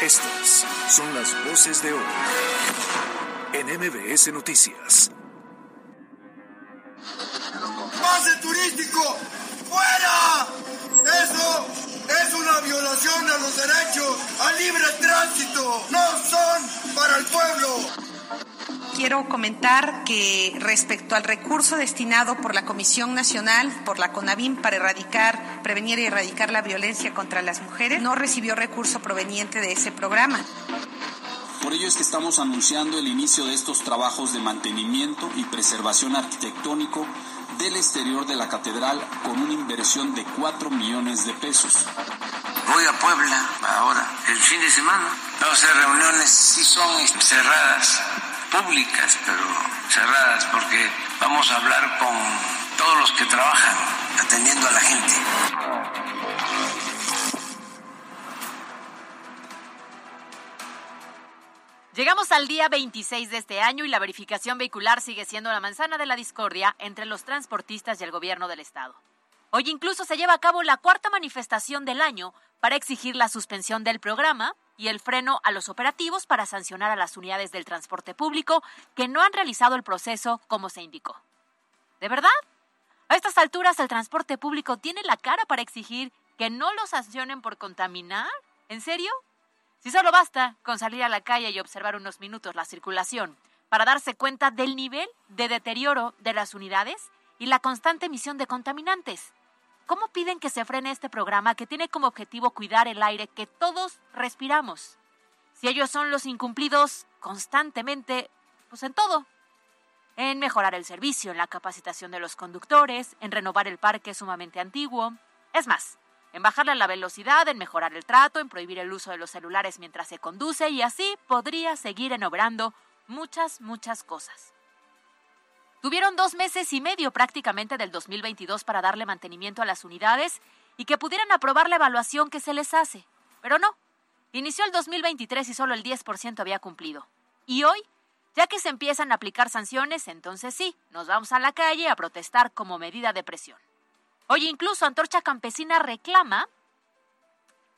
Estas son las voces de hoy en MBS Noticias. ¡Pase turístico! ¡Fuera! Eso es una violación a los derechos al libre tránsito. No son para el pueblo quiero comentar que respecto al recurso destinado por la Comisión Nacional, por la CONAVIM, para erradicar, prevenir y erradicar la violencia contra las mujeres, no recibió recurso proveniente de ese programa. Por ello es que estamos anunciando el inicio de estos trabajos de mantenimiento y preservación arquitectónico del exterior de la catedral con una inversión de 4 millones de pesos. Voy a Puebla ahora, el fin de semana. Vamos a hacer reuniones, sí son cerradas, públicas, pero cerradas, porque vamos a hablar con todos los que trabajan atendiendo a la gente. Llegamos al día 26 de este año y la verificación vehicular sigue siendo la manzana de la discordia entre los transportistas y el gobierno del estado. Hoy incluso se lleva a cabo la cuarta manifestación del año para exigir la suspensión del programa y el freno a los operativos para sancionar a las unidades del transporte público que no han realizado el proceso como se indicó. ¿De verdad? A estas alturas el transporte público tiene la cara para exigir que no lo sancionen por contaminar. ¿En serio? Si solo basta con salir a la calle y observar unos minutos la circulación para darse cuenta del nivel de deterioro de las unidades y la constante emisión de contaminantes. ¿Cómo piden que se frene este programa que tiene como objetivo cuidar el aire que todos respiramos? Si ellos son los incumplidos constantemente, pues en todo. En mejorar el servicio, en la capacitación de los conductores, en renovar el parque sumamente antiguo. Es más, en bajarle la velocidad, en mejorar el trato, en prohibir el uso de los celulares mientras se conduce y así podría seguir enobrando muchas, muchas cosas. Tuvieron dos meses y medio prácticamente del 2022 para darle mantenimiento a las unidades y que pudieran aprobar la evaluación que se les hace. Pero no. Inició el 2023 y solo el 10% había cumplido. Y hoy, ya que se empiezan a aplicar sanciones, entonces sí, nos vamos a la calle a protestar como medida de presión. Hoy incluso Antorcha Campesina reclama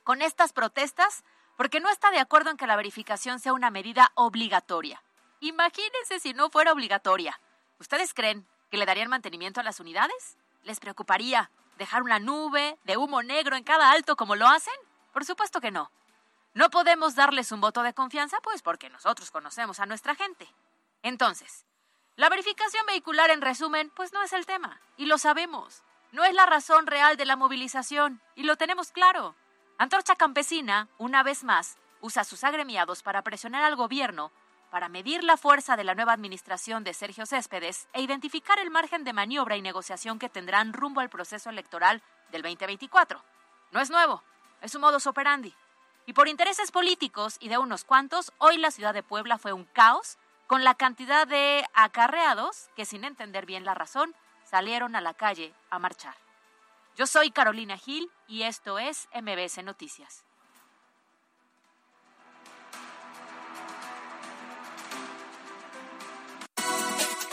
con estas protestas porque no está de acuerdo en que la verificación sea una medida obligatoria. Imagínense si no fuera obligatoria. ¿Ustedes creen que le darían mantenimiento a las unidades? ¿Les preocuparía dejar una nube de humo negro en cada alto como lo hacen? Por supuesto que no. No podemos darles un voto de confianza, pues porque nosotros conocemos a nuestra gente. Entonces, la verificación vehicular, en resumen, pues no es el tema, y lo sabemos. No es la razón real de la movilización, y lo tenemos claro. Antorcha Campesina, una vez más, usa sus agremiados para presionar al gobierno para medir la fuerza de la nueva administración de Sergio Céspedes e identificar el margen de maniobra y negociación que tendrán rumbo al proceso electoral del 2024. No es nuevo, es un modus operandi. Y por intereses políticos y de unos cuantos, hoy la ciudad de Puebla fue un caos con la cantidad de acarreados que sin entender bien la razón salieron a la calle a marchar. Yo soy Carolina Gil y esto es MBS Noticias.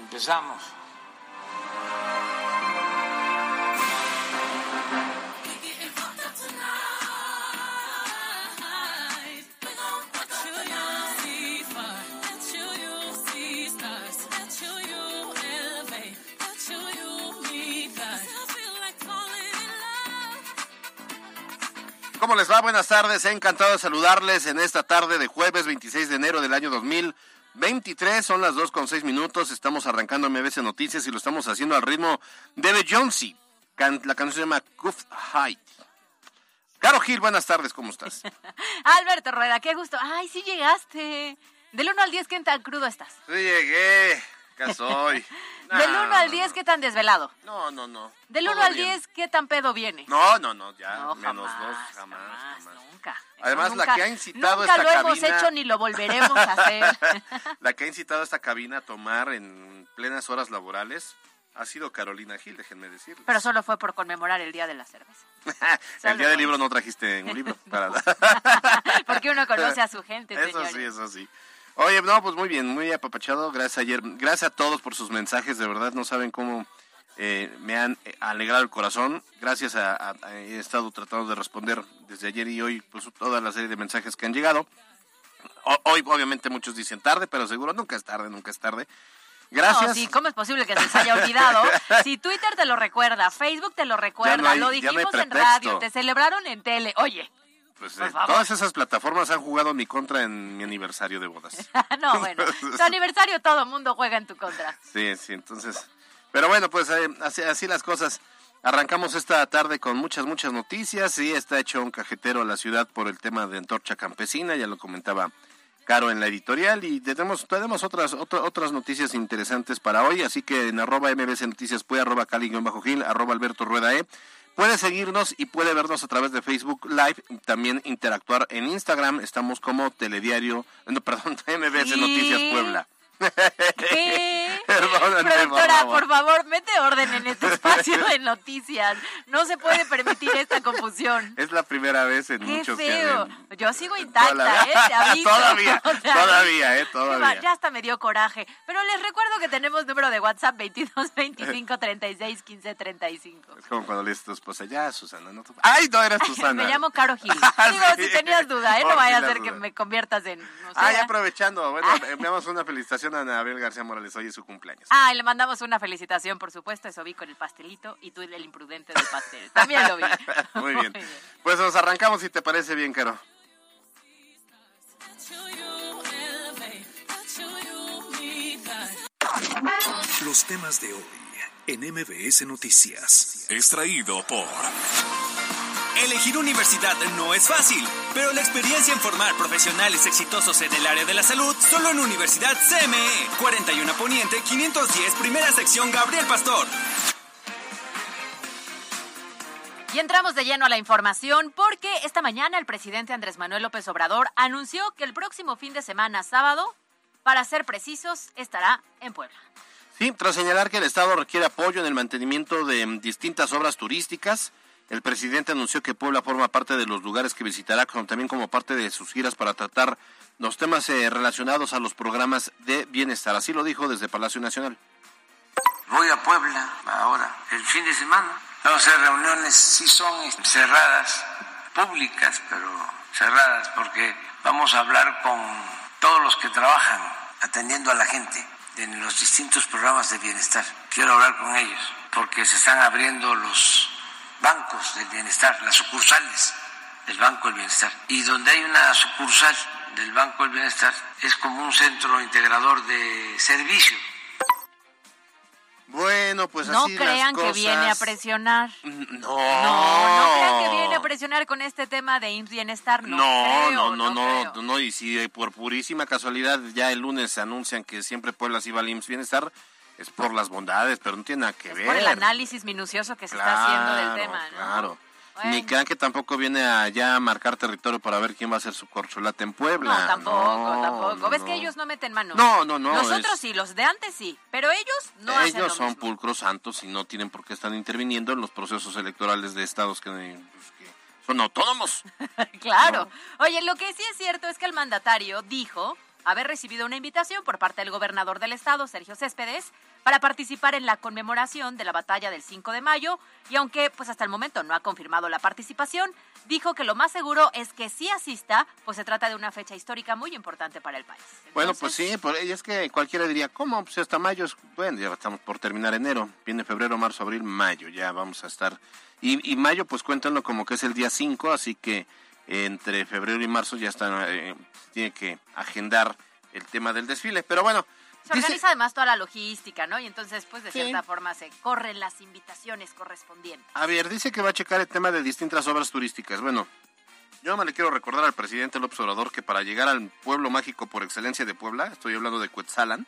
Empezamos. ¿Cómo les va? Buenas tardes. Encantado de saludarles en esta tarde de jueves 26 de enero del año 2000. 23, son las 2 con 6 minutos, estamos arrancando MBC Noticias y lo estamos haciendo al ritmo de Beyoncé. La canción se llama Cuff Height. Caro Gil, buenas tardes, ¿cómo estás? Alberto Rueda, qué gusto. Ay, sí llegaste. Del 1 al 10, ¿qué tan crudo estás? Sí llegué, acá soy. Del 1 al 10, ¿qué tan desvelado? No, no, no. Del Todo 1 al bien. 10, ¿qué tan pedo viene? No, no, no, ya, No, menos jamás, dos, jamás, jamás, jamás. nunca. Eso Además, la nunca- que ha incitado Nunca esta lo hemos cabina- hecho ni lo volveremos a hacer. La que ha incitado a esta cabina a tomar en plenas horas laborales ha sido Carolina Gil, déjenme decirles. Pero solo fue por conmemorar el Día de la Cerveza. el día del libro no trajiste un libro para Porque uno conoce a su gente, Eso señores. sí, eso sí. Oye, no, pues muy bien, muy apapachado. Gracias ayer. Gracias a todos por sus mensajes. De verdad, no saben cómo eh, me han alegrado el corazón. Gracias a, a- a- he estado tratando de responder desde ayer y hoy, pues toda la serie de mensajes que han llegado. O- hoy, obviamente, muchos dicen tarde, pero seguro nunca es tarde, nunca es tarde. Gracias. No, sí, ¿cómo es posible que se les haya olvidado? Si Twitter te lo recuerda, Facebook te lo recuerda, Ya no hay- lo no dijimos en radio, te celebraron en tele. Oye, Pues, por eh, todas esas plataformas han jugado en mi contra en mi aniversario de bodas. no, bueno, tu aniversario todo mundo juega en tu contra. Sí, sí, entonces. Pero bueno, pues eh, así, así las cosas. Arrancamos esta tarde con muchas, muchas noticias. Sí, está hecho un cajetero a la ciudad por el tema de Antorcha Campesina, ya lo comentaba Caro en la editorial. Y tenemos, tenemos otras, otra- otras noticias interesantes para hoy. Así que en arroba mbc noticias puede, arroba cali-gil, arroba alberto rueda e. Puede seguirnos y puede vernos a través de Facebook Live, también interactuar en Instagram. Estamos como Telediario, no, perdón, MBS. Noticias Puebla. ¿Qué? Perdóname, Productora, por favor. por favor, mete orden en este espacio de noticias. No se puede permitir esta confusión. Es la primera vez en Qué muchos feo. que Yo sigo intacta, la- ¿eh? Te aviso. Todavía, O sea, todavía, ¿eh? Todavía. Ya hasta me dio coraje. Pero les recuerdo que tenemos número de WhatsApp 22 25 36 15 35. Es como cuando le dices a tu esposa, ya, Susana, no tú- ¡Ay, no eres Susana! Me llamo Caro Gil. Ah, Digo, sí. si tenías duda, ¿eh? No vaya a ser que me conviertas en... No sé, Ah, ya ¿eh? aprovechando, bueno, enviamos una felicitación a Anabel García Morales, hoy es su cumpleaños. Ah, y le mandamos una felicitación, por supuesto. Eso vi con el pastelito y tú el imprudente del pastel. También lo vi. Muy bien. Pues nos arrancamos si te parece bien, Caro. Los temas de hoy en MBS Noticias. Extraído por... Elegir universidad no es fácil, pero la experiencia en formar profesionales exitosos en el área de la salud solo en Universidad CME. 41 Poniente 510, primera sección Gabriel Pastor. Y entramos de lleno a la información porque esta mañana el presidente Andrés Manuel López Obrador anunció que el próximo fin de semana, sábado, para ser precisos, estará en Puebla. Sí, tras señalar que el Estado requiere apoyo en el mantenimiento de distintas obras turísticas, el presidente anunció que Puebla forma parte de los lugares que visitará, también como parte de sus giras para tratar los temas eh, relacionados a los programas de bienestar. Así lo dijo desde Palacio Nacional. Voy a Puebla ahora, el fin de semana. Vamos a hacer reuniones, sí son cerradas, públicas, pero cerradas, porque vamos a hablar con todos los que trabajan atendiendo a la gente en los distintos programas de bienestar. Quiero hablar con ellos, porque se están abriendo los bancos del bienestar, las sucursales del Banco del Bienestar. Y donde hay una sucursal del Banco del Bienestar es como un centro integrador de servicio. Bueno, pues no así crean las que viene a presionar. No, No, no crean que viene a presionar con este tema de Bienestar. No, No, creo, no, no, no, y si eh, por purísima casualidad ya el lunes se anuncian que siempre Puebla sí va al IMSS Bienestar, es por las bondades, pero no tiene nada que Es ver. por el análisis minucioso que se está haciendo del tema, ¿no? Claro. Bueno. Ni crean que tampoco viene allá a marcar territorio para ver quién va a hacer su corcholata en Puebla. No, tampoco, No, tampoco. ¿Ves que ellos no meten mano? No, no, no, Nosotros es- sí, los de antes sí, pero ellos no hacen lo Ellos son mismo. pulcros santos y no tienen por qué estar interviniendo en los procesos electorales de estados que, pues, que son autónomos. Claro. Oye, lo que sí es cierto es que el mandatario dijo haber recibido una invitación por parte del gobernador del estado, Sergio Céspedes, para participar en la conmemoración de la batalla del 5 de mayo y aunque pues hasta el momento no ha confirmado la participación, dijo que lo más seguro es que sí asista, pues se trata de una fecha histórica muy importante para el país. Bueno, pues Entonces, sí, por, y es que cualquiera diría, ¿cómo? Pues hasta mayo, es, bueno, ya estamos por terminar enero, viene febrero, marzo, abril, mayo, ya vamos a estar. Y, y mayo, pues cuéntenlo como que es el día 5, así que entre febrero y marzo ya está, eh, tiene que agendar el tema del desfile. Pero bueno, Se dice- organiza además toda la logística, ¿no? Y entonces, pues de Sí. cierta forma se corren las invitaciones correspondientes. A ver, dice que va a checar el tema de distintas obras turísticas. Bueno, yo me le quiero recordar al presidente López Obrador que para llegar al pueblo mágico por excelencia de Puebla, estoy hablando de Cuetzalan,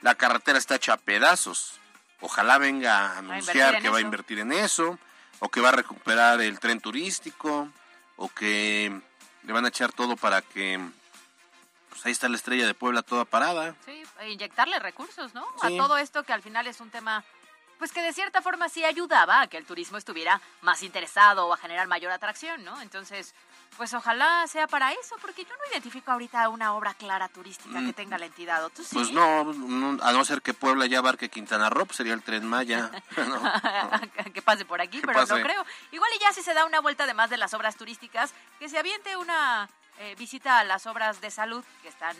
la carretera está hecha a pedazos. ojalá venga a anunciar que va a invertir en eso, o que va a recuperar el tren turístico, o que le van a echar todo para que pues ahí está la estrella de Puebla toda parada. Sí, e inyectarle recursos, ¿no? A todo esto que al final es un tema pues que de cierta forma sí ayudaba a que el turismo estuviera más interesado o a generar mayor atracción, ¿no? Entonces, pues ojalá sea para eso, porque yo no identifico ahorita una obra clara turística que mm. tenga la entidad, ¿o tú sí? Pues no, a no ser que Puebla ya abarque Quintana Roo, pues sería el Tren Maya. que pase por aquí, pero no creo. Igual y ya si se da una vuelta además de las obras turísticas, que se aviente una eh, visita a las obras de salud que están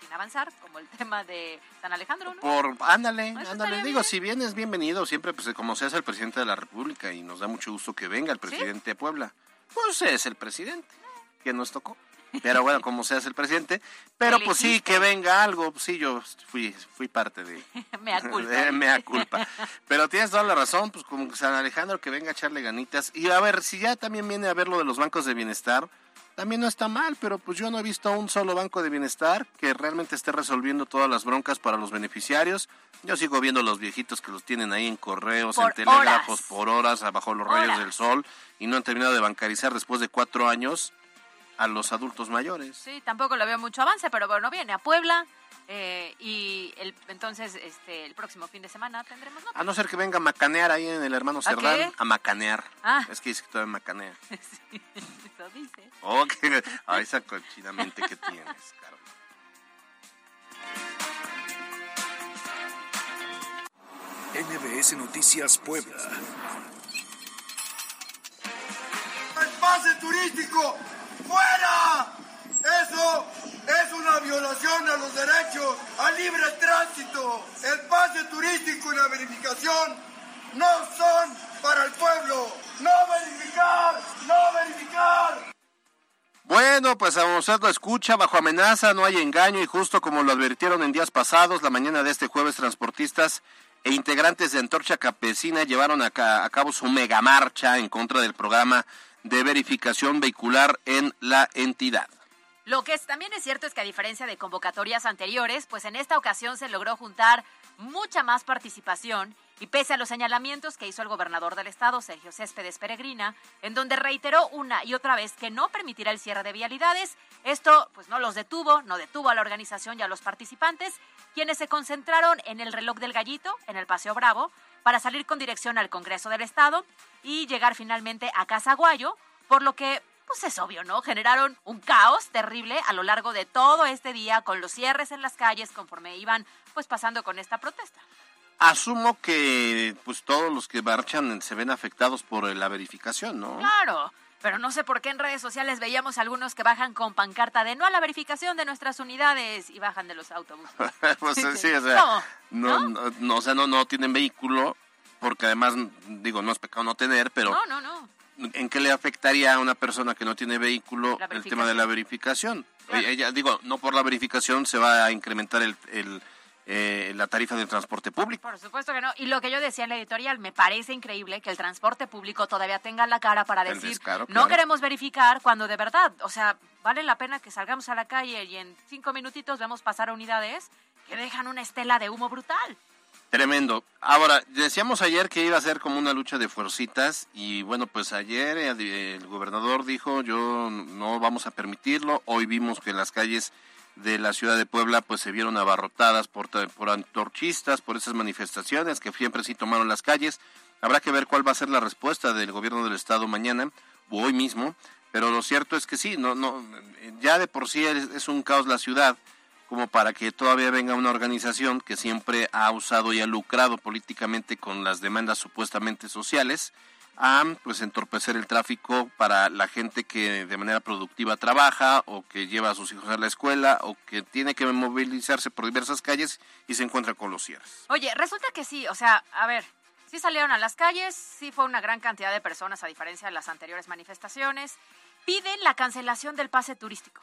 sin, avanzar, como el tema de San Alejandro, ¿no? Por, ándale, ándale. Digo, si bien es bienvenido, siempre, pues como seas el presidente de la República y nos da mucho gusto que venga el presidente de Puebla. Pues es el presidente que nos tocó. Pero bueno, como seas el presidente. Pero pues sí, que venga algo. Pues sí, yo fui, fui parte de... Mea culpa. Mea culpa. Pero tienes toda la razón, pues como San Alejandro que venga a echarle ganitas. Y a ver, si ya también viene a ver lo de los bancos de bienestar, también no está mal, pero pues yo no he visto un solo banco de bienestar que realmente esté resolviendo todas las broncas para los beneficiarios. Yo sigo viendo los viejitos que los tienen ahí en correos, en telégrafos, por horas, abajo los rayos del sol, y no han terminado de bancarizar después de cuatro años a los adultos mayores. Sí, tampoco lo veo mucho avance, pero bueno, viene a Puebla, eh, y el, entonces, este, el próximo fin de semana tendremos A no ser que venga a macanear ahí en el hermano Cerdán. ¿A, macanear. Ah. Es que dice que todavía macanea. sí, eso dice. Oh, esa cochinamente que tienes, Carlos. NBS Noticias Puebla. ¡El pase turístico! ¡Fuera! Eso es una violación a los derechos al libre tránsito. El pase turístico y la verificación no son para el pueblo. No verificar, no verificar. Bueno, pues a usted lo escucha, bajo amenaza, no hay engaño y justo como lo advirtieron en días pasados, la mañana de este jueves transportistas e integrantes de Antorcha Campesina llevaron a, a cabo su megamarcha en contra del programa de verificación vehicular en la entidad. Lo que también es cierto es que a diferencia de convocatorias anteriores, pues en esta ocasión se logró juntar mucha más participación y pese a los señalamientos que hizo el gobernador del estado, Sergio Céspedes Peregrina, en donde reiteró una y otra vez que no permitirá el cierre de vialidades, esto pues no los detuvo, no detuvo a la organización y a los participantes, quienes se concentraron en el reloj del gallito, en el Paseo Bravo, para salir con dirección al Congreso del Estado y llegar finalmente a Casa Guayo, por lo que pues es obvio, ¿no? Generaron un caos terrible a lo largo de todo este día con los cierres en las calles conforme iban pues pasando con esta protesta. Asumo que pues todos los que marchan se ven afectados por la verificación, ¿no? Claro, pero no sé por qué en redes sociales veíamos algunos que bajan con pancarta de no a la verificación de nuestras unidades y bajan de los autobuses. pues sí, o sea, no, no, o sea, no, no tienen vehículo porque además, digo, no es pecado no tener, pero... No, no, no. ¿en qué le afectaría a una persona que no tiene vehículo el tema de la verificación? Ella, digo, no por la verificación se va a incrementar el, eh, la tarifa del transporte público. Por supuesto que no. Y lo que yo decía en la editorial, me parece increíble que el transporte público todavía tenga la cara para decir, no queremos verificar cuando de verdad, o sea, vale la pena que salgamos a la calle y en cinco minutitos vemos pasar a unidades que dejan una estela de humo brutal. Tremendo. Ahora, decíamos ayer que iba a ser como una lucha de fuercitas y bueno, pues ayer el, gobernador dijo, yo no vamos a permitirlo. Hoy vimos que las calles de la ciudad de Puebla pues se vieron abarrotadas por, por antorchistas, por esas manifestaciones que siempre sí tomaron las calles. Habrá que ver cuál va a ser la respuesta del gobierno del estado mañana o hoy mismo, pero lo cierto es que sí, no, no, ya de por sí es un caos la ciudad como para que todavía venga una organización que siempre ha usado y ha lucrado políticamente con las demandas supuestamente sociales a pues entorpecer el tráfico para la gente que de manera productiva trabaja o que lleva a sus hijos a la escuela o que tiene que movilizarse por diversas calles y se encuentra con los cierres. Oye, resulta que sí, o sea, a ver, sí salieron a las calles, sí fue una gran cantidad de personas a diferencia de las anteriores manifestaciones, piden la cancelación del pase turístico.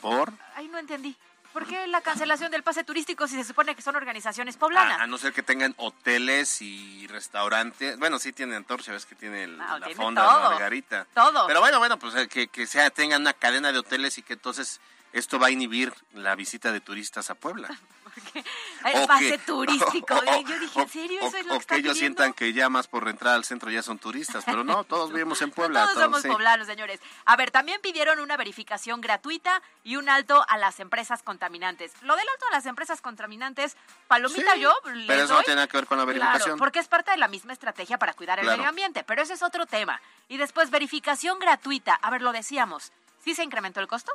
¿Por? Ahí no entendí. ¿Por qué la cancelación del pase turístico si se supone que son organizaciones poblanas? A, no ser que tengan hoteles y restaurantes. Bueno, sí tienen antorcha, ves que tiene ah, la fonda, todo, Margarita. Todo. Pero bueno, bueno, pues eh, que, que sea, tengan una cadena de hoteles y que entonces esto va a inhibir la visita de turistas a Puebla. porque el pase turístico. yo dije, ¿en serio? ¿Eso es lo que está que ellos sientan que ya más por entrar al centro ya son turistas, pero no, todos vivimos en Puebla. todos, somos poblanos, señores. A ver, también pidieron una verificación gratuita y un alto a las empresas contaminantes. Lo del alto a las empresas contaminantes, palomita yo Pero eso no tiene nada que ver con la verificación. Claro, porque es parte de la misma estrategia para cuidar el medio ambiente, pero ese es otro tema. Y después, verificación gratuita. A ver, lo decíamos, ¿sí se incrementó el costo?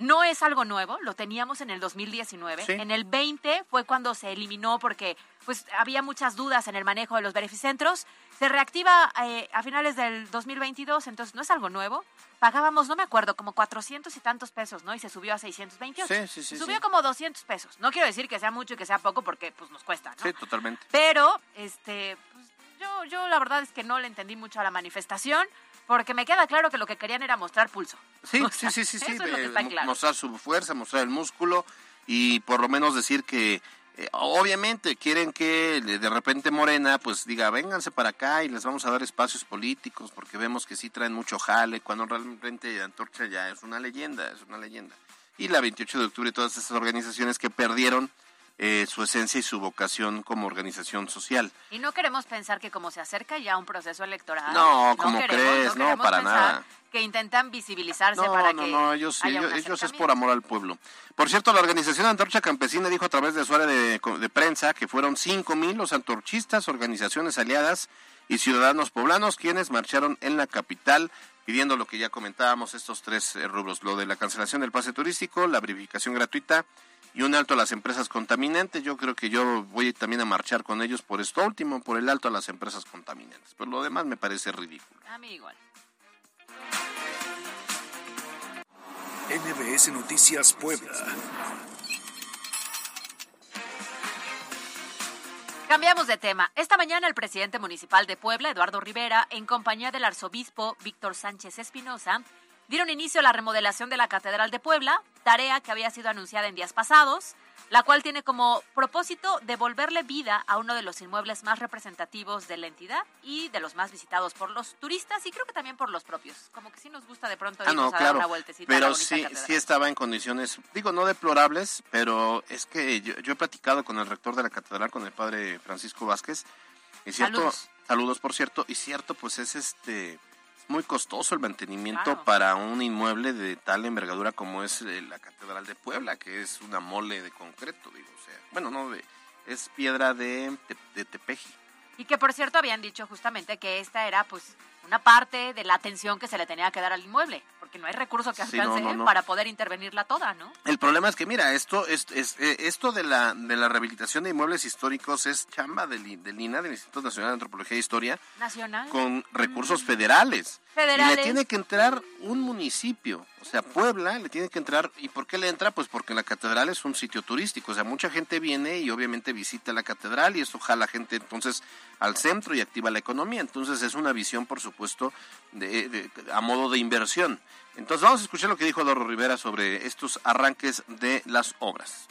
No es algo nuevo, lo teníamos en el 2019. En el 20 fue cuando se eliminó porque pues había muchas dudas en el manejo de los verificentros. Se reactiva eh, a finales del 2022, entonces no es algo nuevo. Pagábamos, no me acuerdo, como 400 y tantos pesos, ¿no? Y se subió a 628. Sí, sí, sí. Subió como 200 pesos. No quiero decir que sea mucho y que sea poco porque pues nos cuesta, ¿no? Sí, totalmente. Pero, este, pues, yo, yo la verdad es que no le entendí mucho a la manifestación. Porque me queda claro que lo que querían era mostrar pulso. Sí, sí, sí, sí, mostrar su fuerza, mostrar el músculo y por lo menos decir que eh, obviamente quieren que de repente Morena pues diga, vénganse para acá y les vamos a dar espacios políticos porque vemos que sí traen mucho jale, cuando realmente Antorcha ya es una leyenda, es una leyenda. Y la 28 de octubre todas esas organizaciones que perdieron eh, su esencia y su vocación como organización social. Y no queremos pensar que como se acerca ya un proceso electoral. No, como crees, no, para nada. Que intentan visibilizarse para no, que. No, ellos, ellos, es por amor al pueblo. Por cierto, la organización Antorcha Campesina dijo a través de su área de, de prensa que fueron cinco mil los antorchistas, organizaciones aliadas y ciudadanos poblanos quienes marcharon en la capital pidiendo lo que ya comentábamos, estos tres eh, rubros, lo de la cancelación del pase turístico, la verificación gratuita y un alto a las empresas contaminantes. Yo creo que yo voy también a marchar con ellos por esto último, por el alto a las empresas contaminantes. Pero lo demás me parece ridículo. A mí igual. NBS Noticias Puebla. Cambiamos de tema. Esta mañana el presidente municipal de Puebla, Eduardo Rivera, en compañía del arzobispo Víctor Sánchez Espinosa, dieron inicio a la remodelación de la Catedral de Puebla, tarea que había sido anunciada en días pasados, la cual tiene como propósito devolverle vida a uno de los inmuebles más representativos de la entidad y de los más visitados por los turistas y creo que también por los propios. Como que sí nos gusta de pronto ah, a dar una vueltecita. Pero sí, sí estaba en condiciones, digo, no deplorables, pero es que yo, he platicado con el rector de la catedral, con el padre Francisco Vázquez. Y cierto, saludos. saludos por cierto, y cierto, pues es este muy costoso el mantenimiento para un inmueble de tal envergadura como es eh, la Catedral de Puebla, que es una mole de concreto, digo, o sea, bueno, no, de, es piedra de, de tepeji. Y que por cierto habían dicho justamente que esta era pues una parte de la atención que se le tenía que dar al inmueble, porque no hay recurso que alcance para poder intervenirla toda, ¿no? El problema es que, mira, esto es, eh, esto de la, de la rehabilitación de inmuebles históricos es chamba del, del INA, del Instituto Nacional de Antropología e Historia, Nacional. con recursos federales. Federales. Y le tiene que entrar un municipio, o sea, Puebla le tiene que entrar, ¿y por qué le entra? Pues porque la catedral es un sitio turístico, o sea, mucha gente viene y obviamente visita la catedral y eso jala gente entonces al centro y activa la economía, entonces es una visión, por supuesto, puesto de, a modo de inversión. Entonces vamos a escuchar lo que dijo Doro Rivera sobre estos arranques de las obras.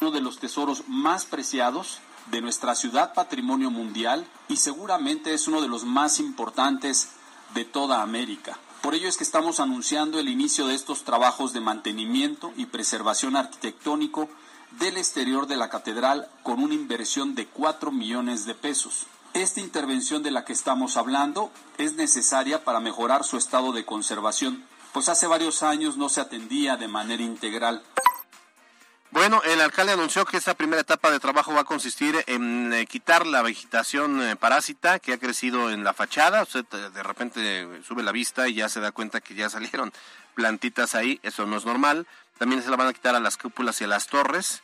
Uno de los tesoros más preciados de nuestra ciudad patrimonio mundial y seguramente es uno de los más importantes de toda América. Por ello es que estamos anunciando el inicio de estos trabajos de mantenimiento y preservación arquitectónico del exterior de la catedral con una inversión de 4 millones de pesos. Esta intervención de la que estamos hablando es necesaria para mejorar su estado de conservación, pues hace varios años no se atendía de manera integral. Bueno, el alcalde anunció que esta primera etapa de trabajo va a consistir en eh, quitar la vegetación eh, parásita que ha crecido en la fachada. Usted eh, de repente sube la vista y ya se da cuenta que ya salieron plantitas ahí. Eso no es normal. También se la van a quitar a las cúpulas y a las torres.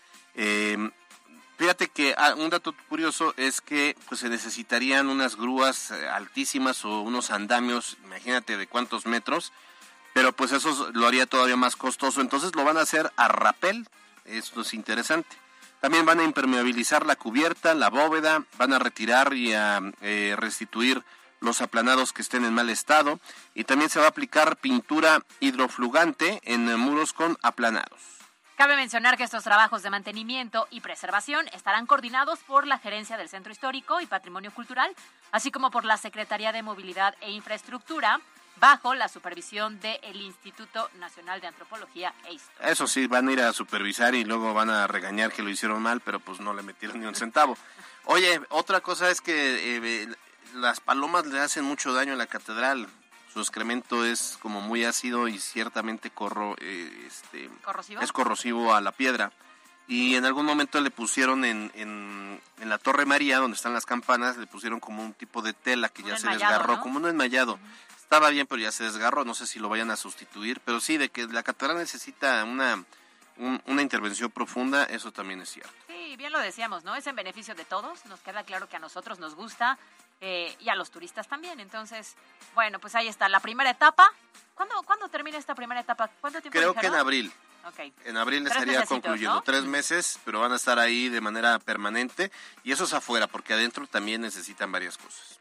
Fíjate que ah, un dato curioso es que pues se necesitarían unas grúas eh, altísimas o unos andamios, imagínate de cuántos metros, pero pues eso lo haría todavía más costoso, entonces lo van a hacer a rapel, esto es interesante. También van a impermeabilizar la cubierta, la bóveda, van a retirar y a eh, restituir los aplanados que estén en mal estado y también se va a aplicar pintura hidroflugante en muros con aplanados. Cabe mencionar que estos trabajos de mantenimiento y preservación estarán coordinados por la Gerencia del Centro Histórico y Patrimonio Cultural, así como por la Secretaría de Movilidad e Infraestructura, bajo la supervisión del Instituto Nacional de Antropología e Historia. Eso sí, van a ir a supervisar y luego van a regañar que lo hicieron mal, pero pues no le metieron ni un centavo. Oye, otra cosa es que eh, las palomas le hacen mucho daño a la catedral. Su excremento es como muy ácido y ciertamente corro, eh, este, es corrosivo a la piedra. Y en algún momento le pusieron en, en, la Torre María, donde están las campanas, le pusieron como un tipo de tela que ya se desgarró, como un enmayado. Estaba bien, pero ya se desgarró, no sé si lo vayan a sustituir, pero sí, de que la catedral necesita una, una intervención profunda, eso también es cierto. Sí, bien lo decíamos, ¿no? Es en beneficio de todos, nos queda claro que a nosotros nos gusta eh, y a los turistas también. Entonces, bueno, pues ahí está, la primera etapa. ¿Cuándo, ¿cuándo termina esta primera etapa? ¿Cuánto tiempo Creo que en abril. En abril estaría concluyendo. Tres meses, pero van a estar ahí de manera permanente. Y eso es afuera, porque adentro también necesitan varias cosas.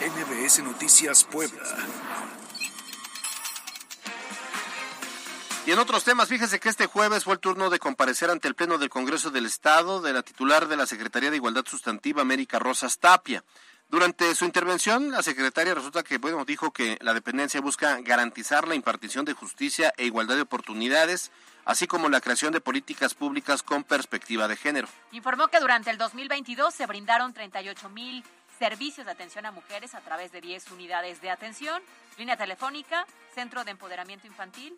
NBS Noticias Puebla. Y en otros temas, fíjese que este jueves fue el turno de comparecer ante el Pleno del Congreso del Estado de la titular de la Secretaría de Igualdad Sustantiva, América Rosas Tapia. Durante su intervención, la secretaria resulta que bueno, dijo que la dependencia busca garantizar la impartición de justicia e igualdad de oportunidades, así como la creación de políticas públicas con perspectiva de género. Informó que durante el 2022 se brindaron 38 mil servicios de atención a mujeres a través de 10 unidades de atención, línea telefónica, centro de empoderamiento infantil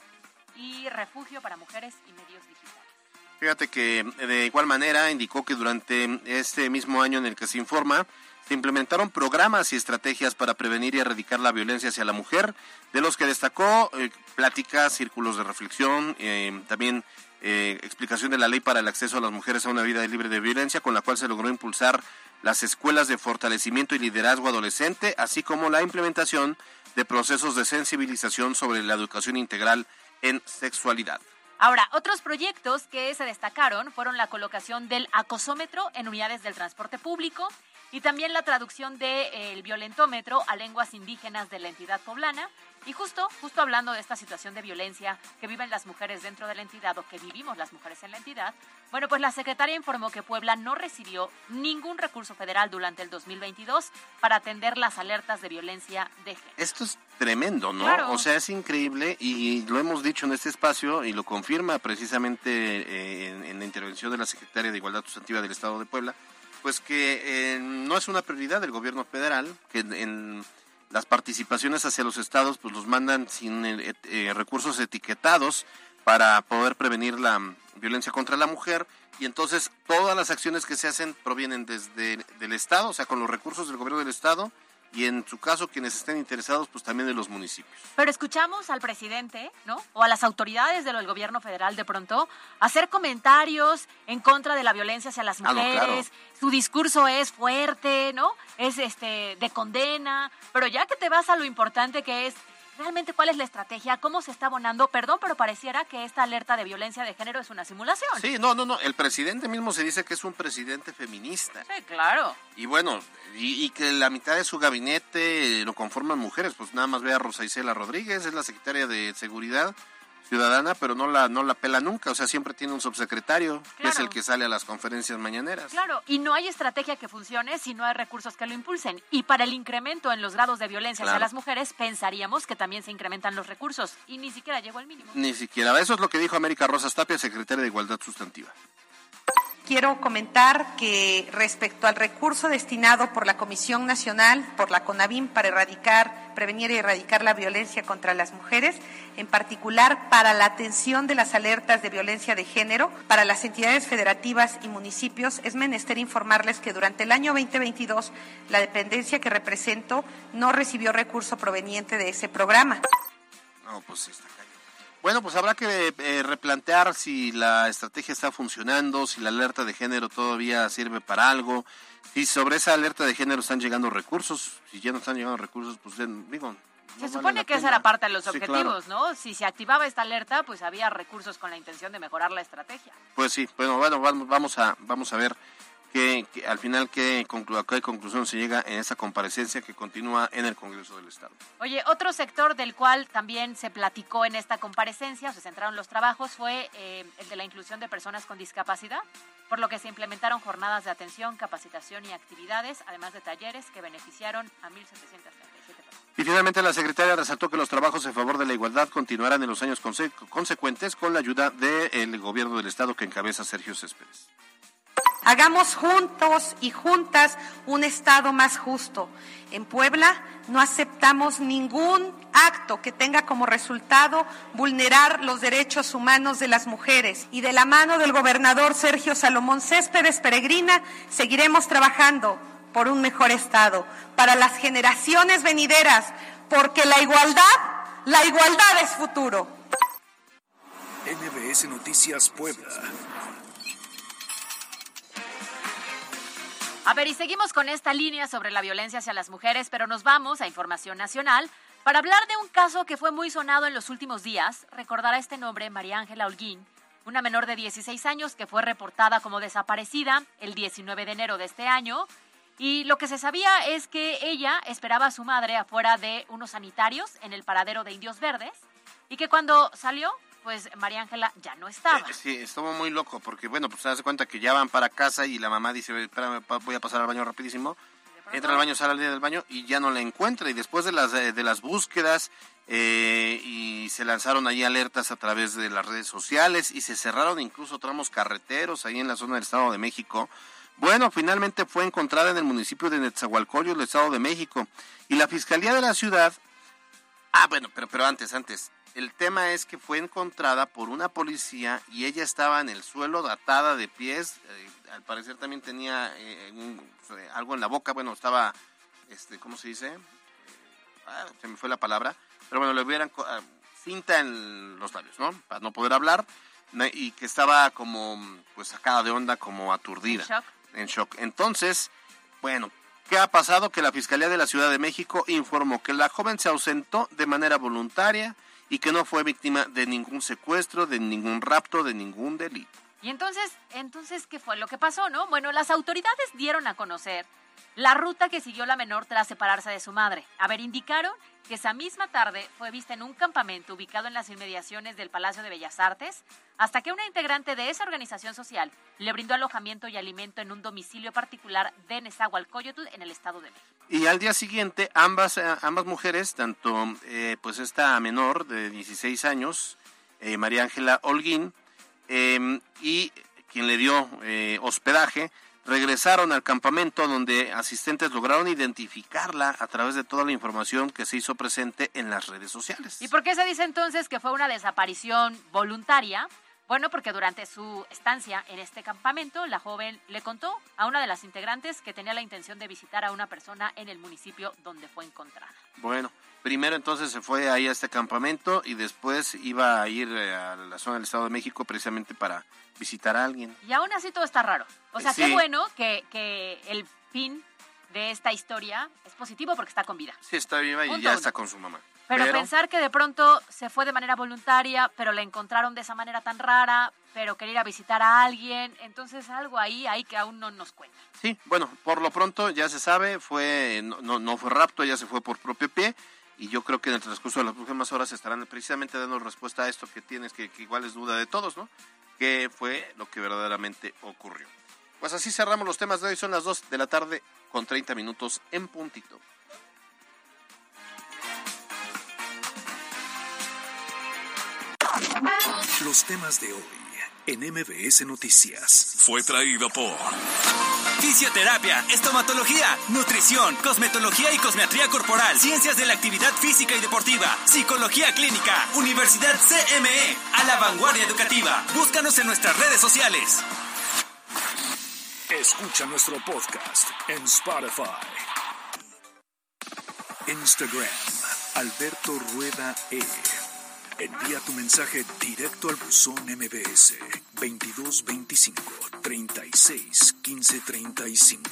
y refugio para mujeres y medios digitales. Fíjate que de igual manera indicó que durante este mismo año en el que se informa, se implementaron programas y estrategias para prevenir y erradicar la violencia hacia la mujer, de los que destacó eh, pláticas, círculos de reflexión, eh, también eh, explicación de la ley para el acceso a las mujeres a una vida libre de violencia, con la cual se logró impulsar las escuelas de fortalecimiento y liderazgo adolescente, así como la implementación de procesos de sensibilización sobre la educación integral en sexualidad. Ahora, otros proyectos que se destacaron fueron la colocación del acosómetro en unidades del transporte público, y también la traducción del de, violentómetro a lenguas indígenas de la entidad poblana. Y justo, justo hablando de esta situación de violencia que viven las mujeres dentro de la entidad o que vivimos las mujeres en la entidad, bueno, pues la secretaria informó que Puebla no recibió ningún recurso federal durante el 2022 para atender las alertas de violencia de género. Esto es tremendo, ¿no? O sea, es increíble y lo hemos dicho en este espacio y lo confirma precisamente eh, en, en la intervención de la secretaria de Igualdad Sustantiva del Estado de Puebla pues que eh, no es una prioridad del gobierno federal, que en, las participaciones hacia los estados pues los mandan sin eh, eh, recursos etiquetados para poder prevenir la violencia contra la mujer. Y entonces todas las acciones que se hacen provienen desde el estado, o sea, con los recursos del gobierno del estado y en su caso quienes estén interesados pues también de los municipios. Pero escuchamos al presidente, ¿no? O a las autoridades del gobierno federal de pronto hacer comentarios en contra de la violencia hacia las ah, mujeres. Su discurso es fuerte, ¿no? Es este de condena, pero ya que te vas a lo importante que es realmente cuál es la estrategia, cómo se está abonando. Perdón, pero pareciera que esta alerta de violencia de género es una simulación. Sí, no, no, no. El presidente mismo se dice que es un presidente feminista. Sí, claro. Y bueno, y, que la mitad de su gabinete lo conforman mujeres. Pues nada más ve a Rosa Isela Rodríguez, es la secretaria de Seguridad ciudadana, pero no la no la pela nunca, o sea, siempre tiene un subsecretario, que es el que sale a las conferencias mañaneras. Claro, y no hay estrategia que funcione si no hay recursos que lo impulsen. Y para el incremento en los grados de violencia hacia las mujeres, pensaríamos que también se incrementan los recursos, y ni siquiera llegó al mínimo. Ni siquiera, eso es lo que dijo América Rosas Tapia, secretaria de Igualdad Sustantiva. Quiero comentar que respecto al recurso destinado por la Comisión Nacional, por la CONAVIM, para erradicar, prevenir y erradicar la violencia contra las mujeres, en particular para la atención de las alertas de violencia de género, para las entidades federativas y municipios, es menester informarles que durante el año 2022 la dependencia que represento no recibió recurso proveniente de ese programa. No, pues está bueno, pues habrá que eh, replantear si la estrategia está funcionando, si la alerta de género todavía sirve para algo, si sobre esa alerta de género están llegando recursos, si ya no están llegando recursos, pues digo... se supone que esa era parte de los objetivos, ¿no? Si se activaba esta alerta, pues había recursos con la intención de mejorar la estrategia. Pues sí, bueno, bueno, vamos a, vamos a ver que, al final qué, conclu qué conclusión se llega en esa comparecencia que continúa en el Congreso del Estado. Oye, otro sector del cual también se platicó en esta comparecencia, se centraron los trabajos, fue eh, el de la inclusión de personas con discapacidad, por lo que se implementaron jornadas de atención, capacitación y actividades, además de talleres que beneficiaron a 1.737 personas. Y finalmente la secretaria resaltó que los trabajos en favor de la igualdad continuarán en los años consecuentes con la ayuda del gobierno del Estado que encabeza Sergio Céspedes. Hagamos juntos y juntas un Estado más justo. En Puebla no aceptamos ningún acto que tenga como resultado vulnerar los derechos humanos de las mujeres. Y de la mano del gobernador Sergio Salomón Céspedes Peregrina seguiremos trabajando por un mejor Estado, para las generaciones venideras, porque la igualdad, la igualdad es futuro. NBS Noticias Puebla. A ver, y seguimos con esta línea sobre la violencia hacia las mujeres, pero nos vamos a información nacional para hablar de un caso que fue muy sonado en los últimos días. Recordará este nombre, María Ángela Holguín, una menor de 16 años que fue reportada como desaparecida el 19 de enero de este año. Y lo que se sabía es que ella esperaba a su madre afuera de unos sanitarios en el paradero de Indios Verdes y que cuando salió pues María Ángela ya no estaba. Eh, sí, estuvo muy loco, porque bueno, pues se hace cuenta que ya van para casa y la mamá dice, espérame, voy a pasar al baño rapidísimo. Entra al baño, sale al día del baño y ya no la encuentra. Y después de las, de las búsquedas eh, y se lanzaron ahí alertas a través de las redes sociales y se cerraron incluso tramos carreteros ahí en la zona del Estado de México. Bueno, finalmente fue encontrada en el municipio de Netzahualcoyo, el Estado de México. Y la Fiscalía de la ciudad... Ah, bueno, pero, pero antes, antes. El tema es que fue encontrada por una policía y ella estaba en el suelo atada de pies. Eh, al parecer también tenía eh, algo en la boca. Bueno, estaba, este, ¿cómo se dice? Ah, se me fue la palabra. Pero bueno, le hubieran ah, cinta en los labios, ¿no? Para no poder hablar. Y que estaba como, pues sacada de onda, como aturdida. En shock. En shock. Entonces, bueno, ¿Qué ha pasado? Que la Fiscalía de la Ciudad de México informó que la joven se ausentó de manera voluntaria y que no fue víctima de ningún secuestro, de ningún rapto, de ningún delito. Y entonces, entonces, ¿qué fue lo que pasó, no? Bueno, las autoridades dieron a conocer la ruta que siguió la menor tras separarse de su madre. A ver, indicaron que esa misma tarde fue vista en un campamento ubicado en las inmediaciones del Palacio de Bellas Artes, hasta que una integrante de esa organización social le brindó alojamiento y alimento en un domicilio particular de Nezahualcóyotl en el Estado de México. Y al día siguiente, ambas, eh, ambas mujeres, tanto eh, pues esta menor de 16 años, eh, María Ángela Holguín, em, y quien le dio hospedaje, regresaron al campamento donde asistentes lograron identificarla a través de toda la información que se hizo presente en las redes sociales. ¿Y por qué se dice entonces que fue una desaparición voluntaria? Bueno, porque durante su estancia en este campamento, la joven le contó a una de las integrantes que tenía la intención de visitar a una persona en el municipio donde fue encontrada. Bueno, primero entonces se fue ahí a este campamento y después iba a ir eh, a la zona del Estado de México precisamente para visitar a alguien. Y aún así todo está raro. O sea, qué bueno que, que el fin de esta historia es positivo porque está con vida. Sí, está viva y ya está con su mamá. Pero, pensar que de pronto se fue de manera voluntaria, pero la encontraron de esa manera tan rara, pero quería ir a visitar a alguien, entonces algo ahí hay que aún no nos cuenta. Sí, bueno, por lo pronto ya se sabe, fue no, no, fue rapto, ya se fue por propio pie y yo creo que en el transcurso de las próximas horas estarán precisamente dando respuesta a esto que tienes, que, que igual es duda de todos, ¿no? ¿Qué fue lo que verdaderamente ocurrió? Pues así cerramos los temas de hoy, son las 2 de la tarde con 30 minutos en puntito. Los temas de hoy en MBS Noticias. Fue traído por Fisioterapia, estomatología, nutrición, cosmetología y cosmetría corporal, ciencias de la actividad física y deportiva, psicología clínica, Universidad CME, a la vanguardia educativa. Búscanos en nuestras redes sociales. Escucha nuestro podcast en Spotify. Instagram, Alberto Rueda E. Envía tu mensaje directo al buzón MBS 2225 36 15 35.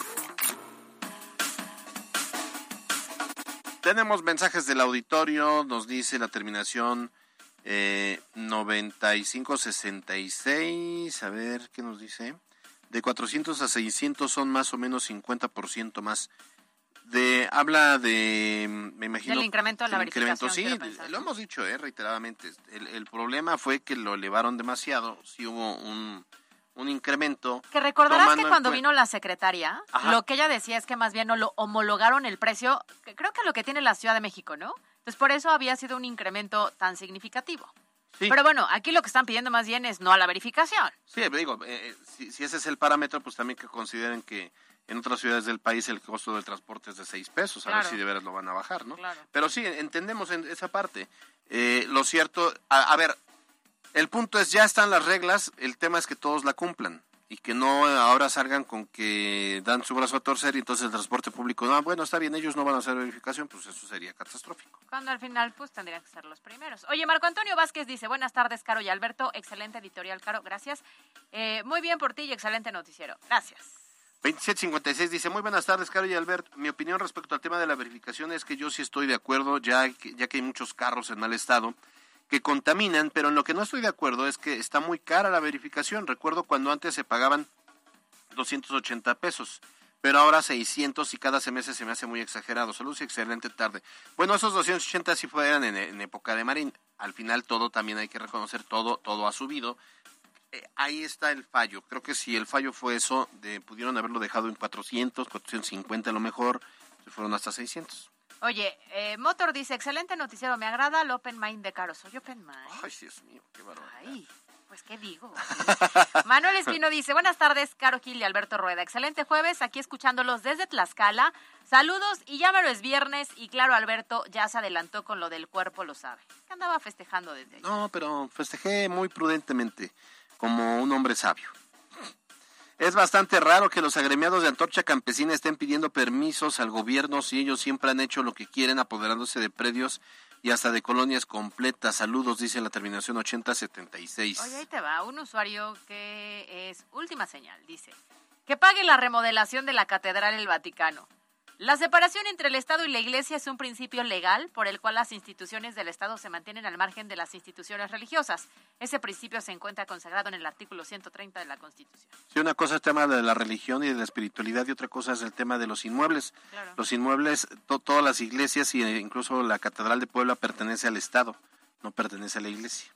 Tenemos mensajes del auditorio, nos dice la terminación eh, 9566. A ver, ¿qué nos dice? De 400 a 600 son más o menos 50% más. De, habla de, me imagino... Del incremento de la incremento, verificación, Sí, lo hemos dicho eh, reiteradamente. El, el problema fue que lo elevaron demasiado. Sí hubo un, un incremento. Que recordarás que cuando vino la secretaria, Ajá. lo que ella decía es que más bien no lo homologaron el precio, que creo que lo que tiene la Ciudad de México, ¿no? Entonces por eso había sido un incremento tan significativo. Sí. Pero bueno, aquí lo que están pidiendo más bien es no a la verificación. Sí, digo, eh, eh, si, si ese es el parámetro, pues también que consideren que en otras ciudades del país el costo del transporte es de seis pesos, a ver si de veras lo van a bajar, ¿no? Claro. Pero sí, entendemos en esa parte. Eh, lo cierto, a, a ver, el punto es, ya están las reglas, el tema es que todos la cumplan y que no ahora salgan con que dan su brazo a torcer y entonces el transporte público, no, bueno, está bien, ellos no van a hacer verificación, pues eso sería catastrófico. Cuando al final, pues tendrían que ser los primeros. Oye, Marco Antonio Vázquez dice: Buenas tardes, Caro y Alberto. Excelente editorial, Caro. Gracias. Eh, muy bien por ti y excelente noticiero. Gracias. 2756 dice, muy buenas tardes, Caro y Albert. Mi opinión respecto al tema de la verificación es que yo sí estoy de acuerdo, ya que, ya que hay muchos carros en mal estado que contaminan, pero en lo que no estoy de acuerdo es que está muy cara la verificación. Recuerdo cuando antes se pagaban 280 pesos, pero ahora 600 y cada semestre se me hace muy exagerado. Saludos y excelente tarde. Bueno, esos 280 sí fueran en, en época de Marín. Al final todo también hay que reconocer, todo, todo ha subido ahí está el fallo. Creo que si el fallo fue eso, de, pudieron haberlo dejado en 400, 450 a lo mejor, se fueron hasta 600. Oye, eh, Motor dice: Excelente noticiero. Me agrada el Open Mind de Caro. Soy Open Mind. Ay, Dios mío, qué barbaridad. Ay, pues qué digo. Manuel Espino dice, buenas tardes, Caro Gil y Alberto Rueda. Excelente jueves, aquí escuchándolos desde Tlaxcala. Saludos y ya me lo es viernes y claro, Alberto ya se adelantó con lo del cuerpo, lo sabe. Que andaba festejando desde ahí. No, pero festejé muy prudentemente, como un hombre sabio. Es bastante raro que los agremiados de Antorcha Campesina estén pidiendo permisos al gobierno si ellos siempre han hecho lo que quieren, apoderándose de predios y hasta de colonias completas. Saludos, dice la terminación 8076. Oye, ahí te va, un usuario que es última señal, dice, que pague la remodelación de la Catedral del Vaticano. La separación entre el Estado y la Iglesia es un principio legal por el cual las instituciones del Estado se mantienen al margen de las instituciones religiosas. Ese principio se encuentra consagrado en el artículo 130 de la Constitución. Sí, una cosa es el tema de la religión y de la espiritualidad y otra cosa es el tema de los inmuebles. Claro. Los inmuebles, to- todas las iglesias e incluso la Catedral de Puebla pertenece al Estado, no pertenece a la iglesia.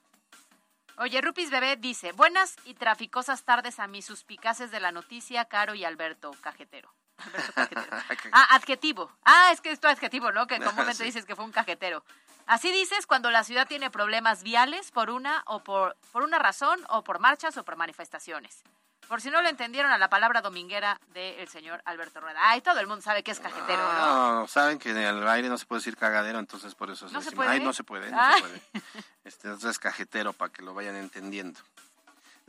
Oye, Rupis Bebé dice, buenas y traficosas tardes a mis suspicaces de la noticia, Caro y Alberto Cajetero. Alberto Cajetero. Ah, adjetivo. Ah, es que es tu adjetivo, ¿no? Que comúnmente Sí. dices que fue un cajetero. Así dices cuando la ciudad tiene problemas viales por una o por, por una razón o por marchas o por manifestaciones. Por si no lo entendieron a la palabra dominguera del señor Alberto Rueda. Ay, todo el mundo sabe que es cajetero, ¿no? No, saben que en el aire no se puede decir cagadero, entonces por eso ¿No se puede? Ay, no se puede, no se puede. Este entonces es cajetero para que lo vayan entendiendo.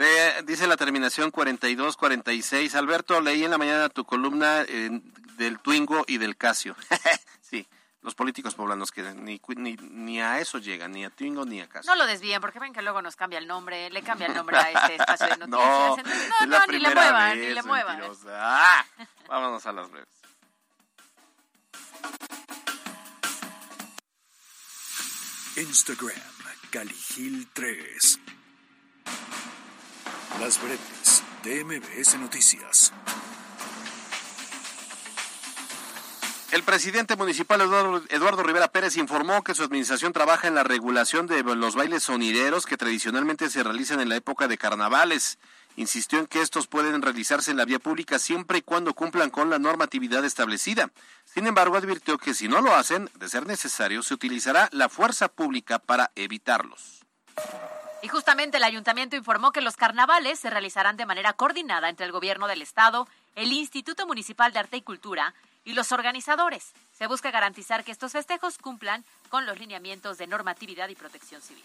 Eh, dice la terminación 42-46. Alberto, leí en la mañana tu columna eh, del Twingo y del Casio. sí, los políticos poblanos que ni, cu- ni, ni a eso llegan, ni a Twingo ni a Casio. No lo desvíen, porque ven que luego nos cambia el nombre, le cambia el nombre a este espacio de noticias. no, Entonces, no, ni le muevan, vez, ni le muevan. Ah, vámonos a las breves. Instagram, Caligil3. Las breves de MBS Noticias. El presidente municipal Eduardo, Eduardo Rivera Pérez informó que su administración trabaja en la regulación de los bailes sonideros que tradicionalmente se realizan en la época de carnavales. Insistió en que estos pueden realizarse en la vía pública siempre y cuando cumplan con la normatividad establecida. Sin embargo, advirtió que si no lo hacen, de ser necesario, se utilizará la fuerza pública para evitarlos. Y justamente el ayuntamiento informó que los carnavales se realizarán de manera coordinada entre el gobierno del estado, el Instituto Municipal de Arte y Cultura y los organizadores. Se busca garantizar que estos festejos cumplan con los lineamientos de normatividad y protección civil.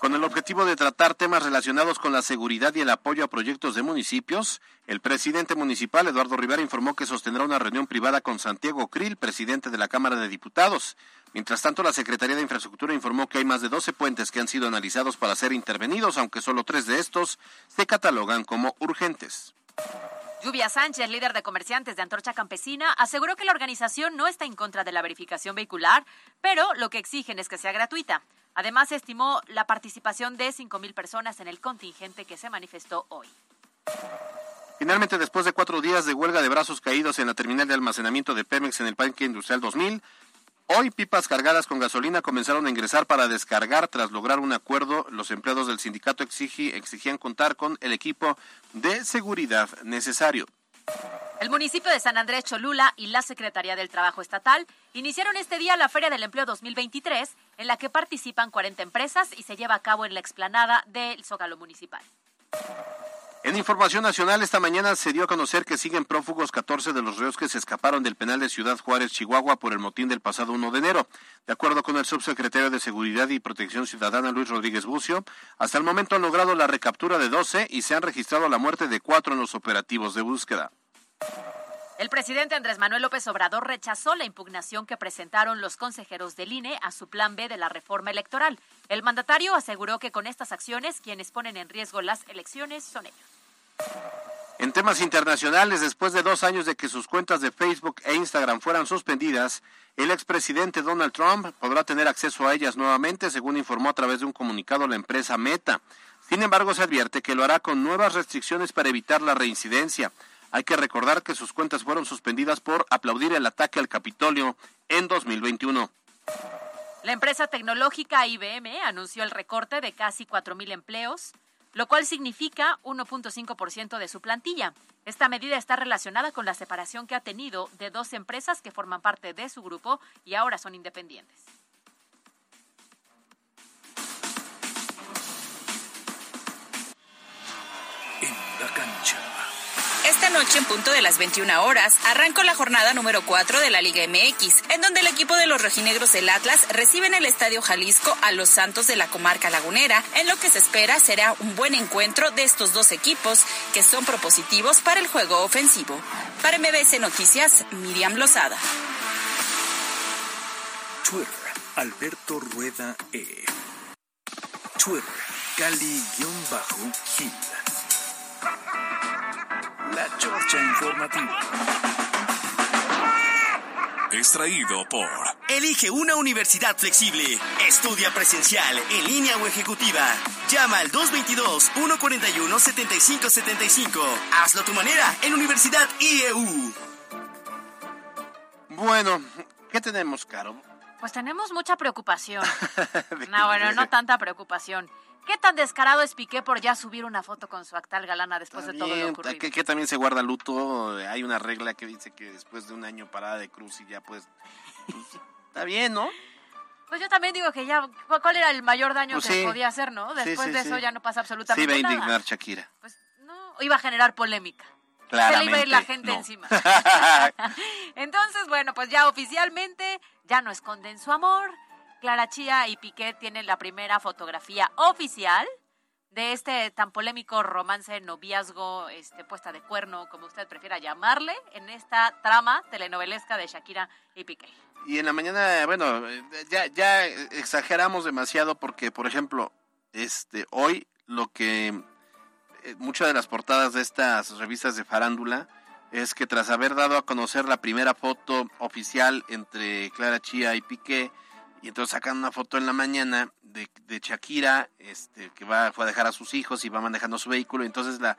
Con el objetivo de tratar temas relacionados con la seguridad y el apoyo a proyectos de municipios, el presidente municipal Eduardo Rivera informó que sostendrá una reunión privada con Santiago Krill, presidente de la Cámara de Diputados. Mientras tanto, la Secretaría de Infraestructura informó que hay más de 12 puentes que han sido analizados para ser intervenidos, aunque solo tres de estos se catalogan como urgentes. Lluvia Sánchez, líder de comerciantes de Antorcha Campesina, aseguró que la organización no está en contra de la verificación vehicular, pero lo que exigen es que sea gratuita. Además, estimó la participación de 5.000 personas en el contingente que se manifestó hoy. Finalmente, después de cuatro días de huelga de brazos caídos en la terminal de almacenamiento de Pemex en el Parque Industrial 2000, hoy pipas cargadas con gasolina comenzaron a ingresar para descargar. Tras lograr un acuerdo, los empleados del sindicato exigían contar con el equipo de seguridad necesario. El municipio de San Andrés Cholula y la Secretaría del Trabajo Estatal iniciaron este día la Feria del Empleo 2023, en la que participan 40 empresas y se lleva a cabo en la explanada del Zócalo Municipal. En información nacional, esta mañana se dio a conocer que siguen prófugos 14 de los reos que se escaparon del penal de Ciudad Juárez, Chihuahua, por el motín del pasado 1 de enero. De acuerdo con el subsecretario de Seguridad y Protección Ciudadana, Luis Rodríguez Bucio, hasta el momento han logrado la recaptura de 12 y se han registrado la muerte de cuatro en los operativos de búsqueda. El presidente Andrés Manuel López Obrador rechazó la impugnación que presentaron los consejeros del INE a su plan B de la reforma electoral. El mandatario aseguró que con estas acciones quienes ponen en riesgo las elecciones son ellos. En temas internacionales, después de dos años de que sus cuentas de Facebook e Instagram fueran suspendidas, el expresidente Donald Trump podrá tener acceso a ellas nuevamente, según informó a través de un comunicado la empresa Meta. Sin embargo, se advierte que lo hará con nuevas restricciones para evitar la reincidencia. Hay que recordar que sus cuentas fueron suspendidas por aplaudir el ataque al Capitolio en 2021. La empresa tecnológica IBM anunció el recorte de casi 4.000 empleos, lo cual significa 1.5% de su plantilla. Esta medida está relacionada con la separación que ha tenido de dos empresas que forman parte de su grupo y ahora son independientes. En la cancha. Esta noche, en punto de las 21 horas, arrancó la jornada número 4 de la Liga MX, en donde el equipo de los rojinegros del Atlas recibe en el Estadio Jalisco a los Santos de la comarca lagunera, en lo que se espera será un buen encuentro de estos dos equipos, que son propositivos para el juego ofensivo. Para MBS Noticias, Miriam Lozada. Twitter, Alberto Rueda E. Twitter, Cali-Gil. Extraído por Elige una universidad flexible. Estudia presencial, en línea o ejecutiva. Llama al 222-141-7575. Hazlo a tu manera en Universidad IEU. Bueno, ¿qué tenemos, Caro? Pues tenemos mucha preocupación. no, bueno, no tanta preocupación. ¿Qué tan descarado es Piqué por ya subir una foto con su actual galana después de todo lo ocurrido? Que, que, también se guarda luto. Hay una regla que dice que después de un año parada de cruz y ya pues, pues está bien, ¿no? Pues yo también digo que ya, ¿cuál era el mayor daño pues que sí. podía hacer, no? Después sí, sí, de eso ya no pasa absolutamente nada. Sí, va a indignar Shakira. Pues no, iba a generar polémica. Claramente, se le iba a ir la gente no. encima. Entonces, bueno, pues ya oficialmente ya no esconden su amor. Clara Chía y Piqué tienen la primera fotografía oficial de este tan polémico romance, noviazgo, este, puesta de cuerno, como usted prefiera llamarle, en esta trama telenovelesca de Shakira y Piqué. Y en la mañana, bueno, ya, ya exageramos demasiado porque, por ejemplo, este, hoy lo que eh, muchas de las portadas de estas revistas de farándula es que tras haber dado a conocer la primera foto oficial entre Clara Chía y Piqué, y entonces sacan una foto en la mañana de, de Shakira, este, que va, fue a dejar a sus hijos y va manejando su vehículo, y entonces la,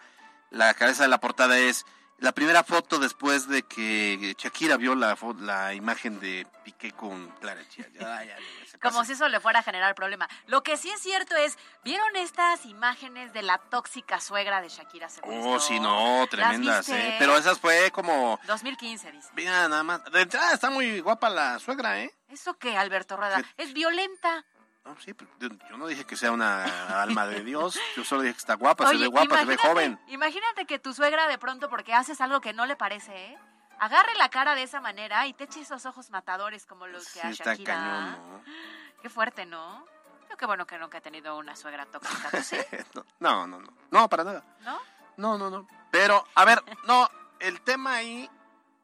la cabeza de la portada es la primera foto después de que Shakira vio la, la imagen de Piqué con Clara Chía. Ya, ya, Como si eso le fuera a generar problema. Lo que sí es cierto es, ¿vieron estas imágenes de la tóxica suegra de Shakira? Oh, sí, no, tremendas, ¿eh? Pero esas fue como... 2015, dice. Mira, nada más. De entrada está muy guapa la suegra, ¿eh? ¿Eso qué, Alberto Rueda? Es violenta. No, sí, yo no dije que sea una alma de Dios, yo solo dije que está guapa, Oye, se ve guapa, se ve joven. Imagínate que tu suegra de pronto, porque haces algo que no le parece, ¿eh? agarre la cara de esa manera y te eche esos ojos matadores como los que sí, a está Shakira. cañón, ¿no? Qué fuerte, ¿no? Yo qué bueno que nunca he tenido una suegra tóxica, ¿tú sí? no, no, no, no, para nada. ¿No? No, no, no. Pero, a ver, no, el tema ahí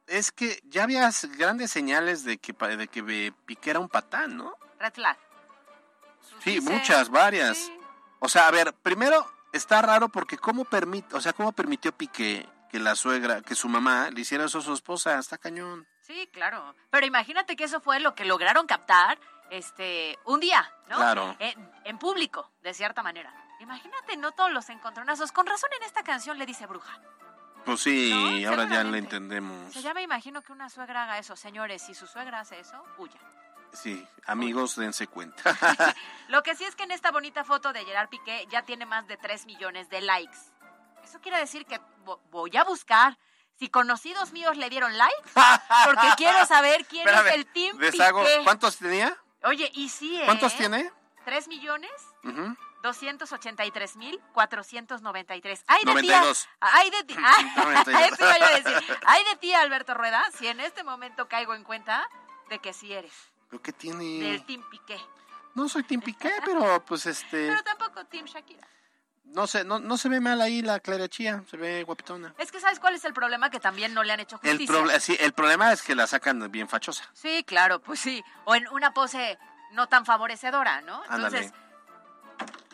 es que ya había grandes señales de que, de que Piqué era un patán, ¿no? Red flag. Sí, muchas, varias. Sí. O sea, a ver, primero está raro porque cómo permite, o sea, cómo permitió Piqué que la suegra, que su mamá le hiciera eso a su esposa, está cañón. Sí, claro. Pero imagínate que eso fue lo que lograron captar este un día, ¿no? Claro. En, en público, de cierta manera. Imagínate, no todos los encontronazos. Con razón en esta canción le dice bruja. Pues sí, No, ahora ya seguramente. entendemos. O sea, ya me imagino que una suegra haga eso. Señores, si su suegra hace eso, huyan. Sí, amigos, dense cuenta. Lo que sí es que en esta bonita foto de Gerard Piqué ya tiene más de 3 millones de likes. Eso quiere decir que vo- voy a buscar si conocidos míos le dieron like, porque quiero saber quién Espérame, es el Team deshago- Piqué. ¿Cuántos tenía? Oye, y sí, ¿eh? ¿Cuántos tiene? 3 millones Ujú. 283 mil 493. Ay de 92. ti. Ay de ti. Ay, 92. eso iba yo a decir. Ay de ti, Alberto Rueda, si en este momento caigo en cuenta de que sí eres ¿Pero qué tiene? del Team Piqué. No soy Tim Piqué, pero pues este... Pero tampoco Team Shakira. No sé, no, no se ve mal ahí la Clara Chía, se ve guapetona. Es que ¿sabes cuál es el problema? Que también no le han hecho El, justicia. proble- sí, el problema es que la sacan bien fachosa. Sí, claro, pues sí. O en una pose no tan favorecedora, ¿no? Ándale.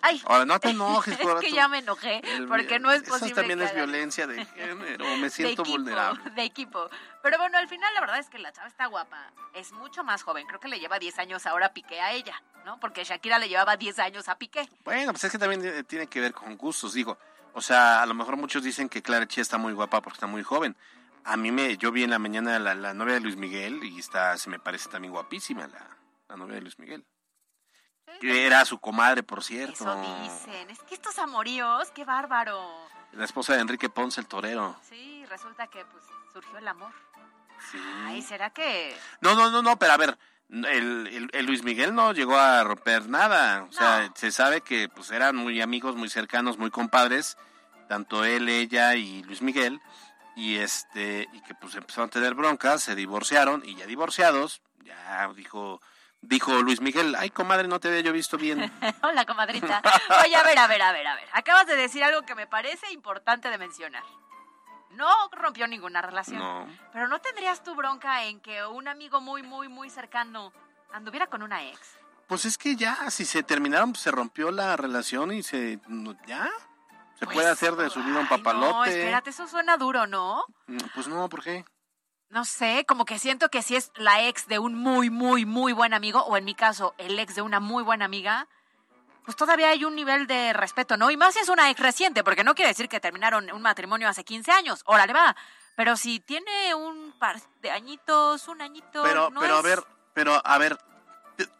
Ay. Ahora, no te enojes, es por que tu- ya me enojé, el- porque no es Eso posible también que es violencia de género, me de siento equipo, vulnerable. de equipo. Pero bueno, al final la verdad es que la chava está guapa. Es mucho más joven. Creo que le lleva 10 años ahora Piqué a ella, ¿no? Porque Shakira le llevaba 10 años a Piqué. Bueno, pues es que también tiene- tiene que ver con gustos, digo. O sea, a lo mejor muchos dicen que Clara Chía está muy guapa porque está muy joven. A mí me, yo vi en la mañana la, la novia de Luis Miguel y está, se me parece también guapísima la, la novia de Luis Miguel. Que era su comadre, por cierto. Eso dicen. Es que estos amoríos, qué bárbaro. La esposa de Enrique Ponce, el torero. Sí, resulta que pues surgió el amor. Sí. Ay, ¿será que No, no, no, no, pero a ver, el, el- el Luis Miguel no llegó a romper nada. O sea, No. se sabe que pues eran muy amigos, muy cercanos, muy compadres, tanto él, ella y Luis Miguel. Y este, y que pues empezaron a tener broncas, se divorciaron, y ya divorciados, ya dijo, dijo Luis Miguel, ay comadre, no te había yo visto bien. Hola, comadrita. Oye, a ver, a ver, a ver, a ver. Acabas de decir algo que me parece importante de mencionar. No rompió ninguna relación. No. Pero ¿no tendrías tu bronca en que un amigo muy, muy, muy cercano anduviera con una ex? Pues es que ya, si se terminaron, pues se rompió la relación y se, ya, se Pues, puede hacer de su vida un papalote. No, espérate, eso suena duro, ¿no? Mm, Pues no, ¿por qué? No sé, como que siento que si es la ex de un muy, muy, muy buen amigo, o en mi caso, el ex de una muy buena amiga, pues todavía hay un nivel de respeto, ¿no? Y más si es una ex reciente, porque no quiere decir que terminaron un matrimonio hace 15 años, órale va. Pero si tiene un par de añitos, un añito. Pero, no pero a ver, pero a ver,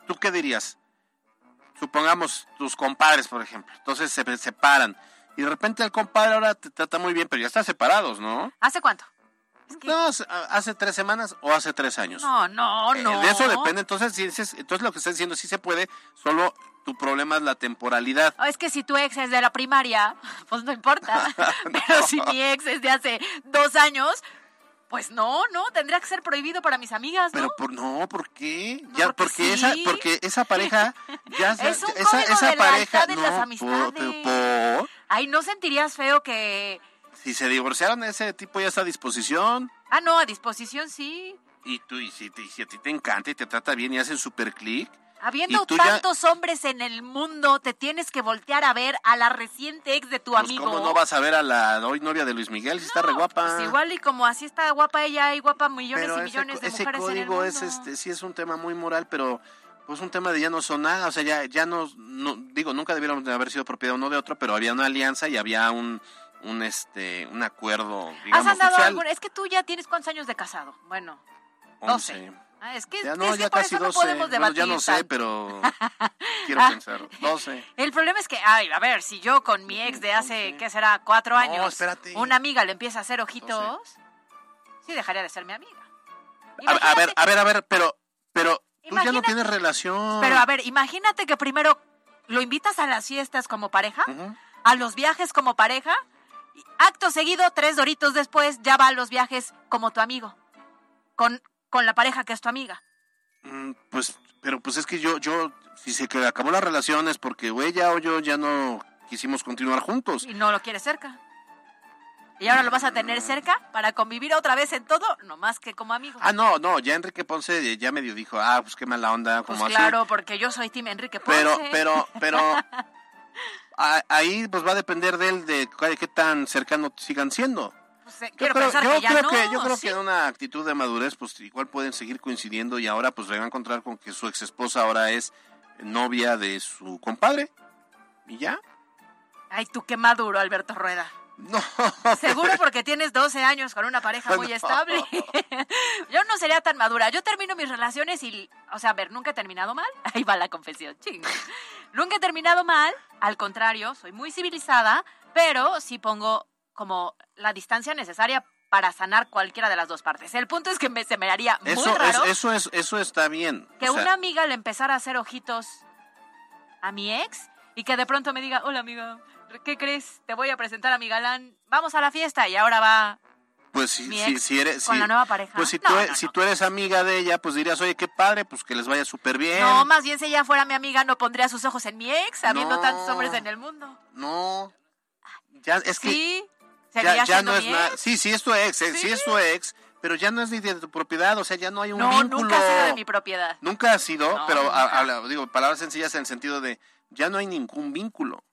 ¿tú qué dirías? Supongamos tus compadres, por ejemplo, entonces se separan y de repente el compadre ahora te trata muy bien, pero ya están separados, ¿no? ¿Hace cuánto? Es que- No, hace- tres semanas o hace tres años. No, no, Eh, no. De eso depende, entonces, si entonces lo que estás diciendo sí se puede, solo tu problema es la temporalidad. Oh, Es que si tu ex es de la primaria, pues no importa. Pero si mi ex es de hace dos años, pues no, no, tendría que ser prohibido para mis amigas, ¿no? Pero por no, ¿por qué? No, ya porque porque esa porque esa pareja ya Es un esa, de pareja no las por- amistades. pero por- Ay, ¿no sentirías feo que... si se divorciaron ese tipo ya está a disposición Ah, no, a disposición sí. y tú y si, y si a ti te encanta y te trata bien y hacen super clic Habiendo Y tú ya- tantos hombres en el mundo, te tienes que voltear a ver a la reciente ex de tu pues amigo. cómo no vas a ver a la hoy novia de Luis Miguel si está re guapa Pues igual y como así está guapa ella, hay guapa millones pero y millones de ese mujeres en el código mundo. es este sí es un tema muy moral pero pues un tema de ya no son nada o sea ya ya no, no- digo nunca debieron de haber sido propiedad uno de otro pero había una alianza y había un un este un acuerdo digamos ¿Has andado algún- Es que tú ya tienes cuántos años de casado. Bueno, 11. 12. Ah, es que, Ya es no, que ya por casi eso 12. no podemos Bueno, debatir. ya no sé, tanto. pero quiero Ah. pensar. 12. El problema es que, ay, a ver, si yo con mi ex de hace, ¿qué será? Cuatro No, años, espérate. una amiga le empieza a hacer ojitos, sí dejaría de ser mi amiga. A, a ver, a ver, a ver, pero, pero tú ya no tienes relación. Pero a ver, imagínate que primero lo invitas a las fiestas como pareja, a los viajes como pareja, acto seguido, tres doritos después, ya va a los viajes como tu amigo, con, con la pareja que es tu amiga. Mm, Pues, pero pues es que yo, yo, si se que acabó la relación es porque o ella o yo ya no quisimos continuar juntos. Y no lo quieres cerca. Y ahora lo vas a tener cerca para convivir otra vez en todo, no más que como amigo. Ah, no, no, ya Enrique Ponce ya medio dijo, ah, pues qué mala onda, pues como así. claro, porque yo soy Tim Enrique Ponce. Pero, pero, pero, a- ahí pues va a depender de él de qué tan cercano sigan siendo. Pues, eh, Yo creo, yo que ya creo no. que yo creo ¿sí? que en una actitud de madurez pues igual pueden seguir coincidiendo y ahora pues se va a encontrar con que su ex esposa ahora es novia de su compadre y ya Ay, tú qué maduro, Alberto Rueda. No. Seguro porque tienes 12 años con una pareja muy No. estable. Yo no sería tan madura. Yo termino mis relaciones y, o sea, a ver, nunca he terminado mal. Ahí va la confesión, ching. Nunca he terminado mal. Al contrario, soy muy civilizada, pero sí pongo como la distancia necesaria para sanar cualquiera de las dos partes. El punto es que me, se me haría muy Eso es, raro eso es, eso está bien. que O sea, una amiga le empezara a hacer ojitos a mi ex y que de pronto me diga, hola amiga, ¿qué crees? Te voy a presentar a mi galán, vamos a la fiesta y ahora va Pues si, si, eres, con si- la nueva pareja. Pues si, No, tú, no, e- no. si tú eres amiga de ella, pues dirías, oye, qué padre, pues que les vaya súper bien. No, más bien si ella fuera mi amiga no pondría sus ojos en mi ex, habiendo tantos hombres en el mundo. No. Ya, es que sí, ya, ya no es nada. Sí, sí es tu ex, eh, sí. Sí. es tu ex, pero ya no es ni de tu propiedad, o sea, ya no hay un No, vínculo. nunca ha sido de mi propiedad. Nunca ha sido, pero a- a digo, palabras sencillas en el sentido de ya no hay ningún vínculo.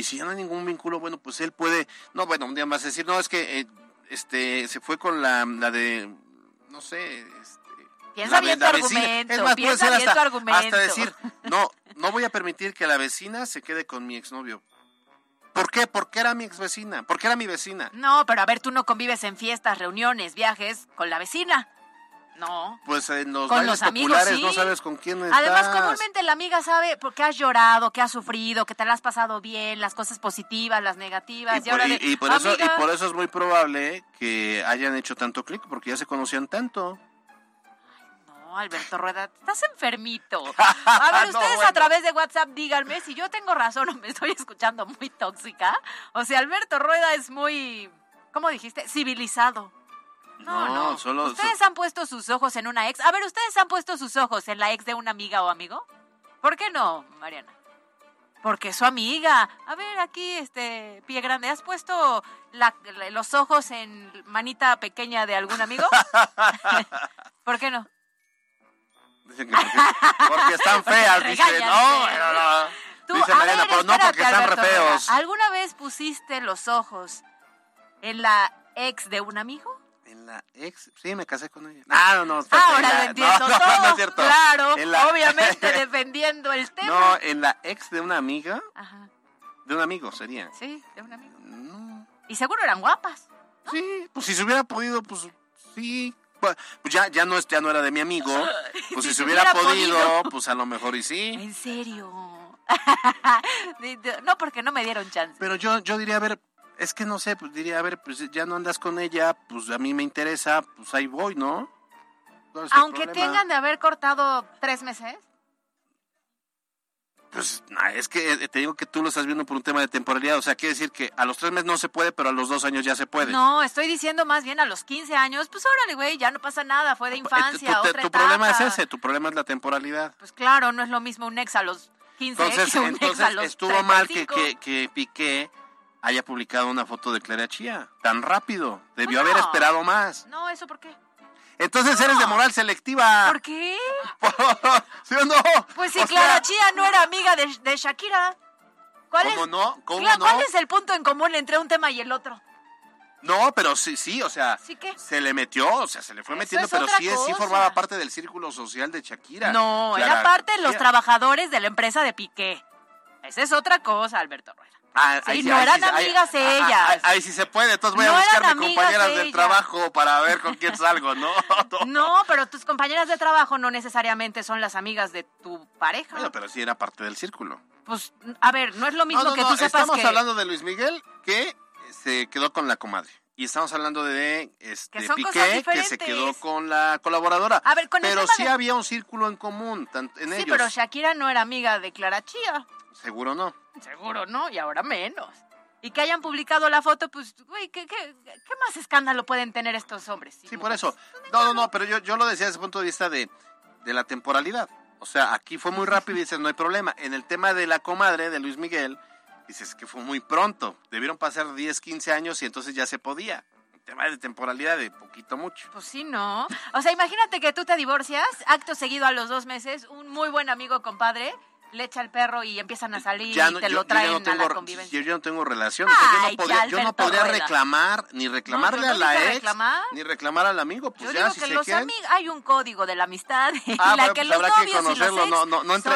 Y si ya no hay ningún vínculo, bueno, pues él puede, no, bueno, un día más decir, no, es que eh, este se fue con la, la de, no sé, este, Piensa la bien tu la vecina. argumento, Es más, puede piensa ser bien hasta, tu argumento. hasta decir, no, no voy a permitir que la vecina se quede con mi exnovio. ¿Por qué? Porque era mi ex vecina, porque era mi vecina. No, pero a ver, tú no convives en fiestas, reuniones, viajes con la vecina. No. Pues en los Con los amigos, populares no sabes con quién Además, estás. comúnmente la amiga sabe por qué has llorado, que has sufrido, que te la has pasado bien, las cosas positivas, las negativas. Y Y, por, ahora y- de, y por eso, y por eso es muy probable que hayan hecho tanto clic, porque ya se conocían tanto. No, Alberto Rueda, estás enfermito. A ver, No, ustedes bueno. a través de WhatsApp díganme si yo tengo razón o me estoy escuchando muy tóxica. O sea, Alberto Rueda es muy, ¿cómo dijiste? Civilizado. No, No, no. solo- ¿Ustedes han puesto sus ojos en una ex? A ver, ¿ustedes han puesto sus ojos en la ex de una amiga o amigo? ¿Por qué no, Mariana? Porque es su amiga. A ver, aquí, este, pie grande, ¿has puesto la- la- los ojos en manita pequeña de algún amigo? ¿Por qué no? Dicen que porque, porque están feas, dice. No, bueno, no. Tú, Dice Mariana, pero no porque están re Alberto feos. ¿Alguna vez pusiste los ojos en la ex de un amigo? En la ex, sí, me casé con ella. Ah, no, no. espérate, Ahora lo entiendo no, no, todo. no es cierto. Claro, En la- obviamente defendiendo el tema. No, en la ex de una amiga, Ajá, de un amigo sería. sí, de un amigo. No. Y seguro eran guapas. Sí, pues si se hubiera podido, pues sí. Pues pues ya, ya no ya no era de mi amigo. Pues si, Si se hubiera, hubiera podido, podido. pues a lo mejor y sí. En serio. No, porque no me dieron chance. Pero yo, yo diría, a ver, es que no sé, pues diría, a ver, pues ya no andas con ella, pues a mí me interesa, pues ahí voy, ¿no? ¿Cuál es el Aunque tengan de haber cortado tres meses. Pues nah, es que eh, te digo que tú lo estás viendo por un tema de temporalidad, o sea, quiere decir que a los tres meses no se puede, pero a los dos años ya se puede. No, estoy diciendo más bien a los 15 años. Pues órale, güey, ya no pasa nada. Fue de Eh, infancia, tu, tu- otra tu problema es ese, tu problema es la temporalidad. Pues claro, no es lo mismo un ex a los 15 Entonces, que un ex a entonces los estuvo mal que, 35. que, que Piqué haya publicado una foto de Clara Chía tan rápido. Debió No. haber esperado más. No, ¿eso por qué? Entonces eres de moral selectiva. ¿Por qué? ¿Sí o no? Pues si O Clara sea, Chía no era amiga de, de Shakira. ¿Cuál ¿Cómo es, no? ¿Cómo Cla- no? ¿Cuál es el punto en común entre un tema y el otro? No, pero sí, sí, o sea, ¿Sí qué? se le metió, o sea, se le fue Eso metiendo, pero sí, sí formaba parte del círculo social de Shakira. No, Clara era parte de los trabajadores de la empresa de Piqué. Esa es otra cosa, Alberto Rueda. Ah, Sí, ahí no ahí eran ahí- amigas ah, ah, ellas. ah, Ahí sí se puede, entonces voy No a eran buscarme amigas compañeras del ellas. trabajo para ver con quién salgo, ¿no? no. No, pero tus compañeras de trabajo no necesariamente son las amigas de tu pareja. Bueno, pero sí era parte del círculo. Pues, a ver, no es lo mismo no, que tú sepas estamos que... hablando de Luis Miguel que se quedó con la comadre. Y estamos hablando de este Piqué que se quedó con la colaboradora. A ver, con pero sí de- había un círculo en común en Sí, ellos. pero Shakira no era amiga de Clara Chía. Seguro no. Seguro no, y ahora menos. Y que hayan publicado la foto, pues, güey, ¿qué, qué, qué más escándalo pueden tener estos hombres? Sí, por eso. No, no, no, pero yo, yo lo decía desde el punto de vista de, de la temporalidad. O sea, aquí fue muy rápido y dices, no hay problema. En el tema de la comadre de Luis Miguel, dices que fue muy pronto. Debieron pasar 10, 15 años y entonces ya se podía. El tema de temporalidad de poquito mucho. Pues sí, ¿no? O sea, imagínate que tú te divorcias, acto seguido a los dos meses, un muy buen amigo compadre le echa el perro y empiezan a salir y te yo- lo yo traen no a tengo, la convivencia. Yo, yo no tengo relación. o sea, yo no yo no Rueda. reclamar, ni reclamarle No, yo no a la ex, reclamar. ni reclamar al amigo. Pues Yo ya, digo si que se los quieren. amigos, hay un código de la amistad en Ah, la bueno, que pues los habrá que conocerlo. No, no, no entré,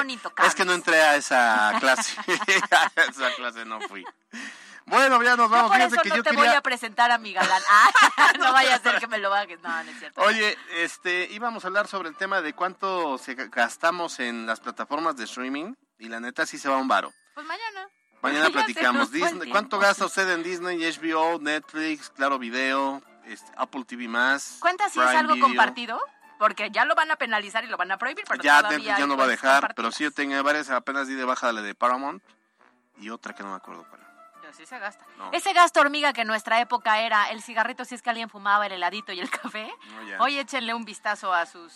es que no entré a esa clase. a esa clase no fui. Bueno, ya nos vamos. Yo por Fíjate eso que no yo te quería... voy a presentar a mi galán. Ah, no vaya a ser que me lo bajes. No, no es cierto. Oye, este, íbamos a hablar sobre el tema de cuánto se ga- gastamos en las plataformas de streaming y la neta sí se va un varo. Pues mañana. Mañana platicamos. Disney. ¿Cuánto gasta usted en Disney, HBO, Netflix, Claro Video, este, Apple TV+. ¿Cuenta si es algo Video? compartido? Porque ya lo van a penalizar y lo van a prohibir, pero Ya Netflix ya no va a dejar, pero sí yo tenía varias, apenas di de baja la de Paramount y otra que no me acuerdo cuál. Pero sí se gasta. No. Ese gasto hormiga que en nuestra época era el cigarrito si es que alguien fumaba, el heladito y el café. No, ya. Hoy échenle un vistazo a sus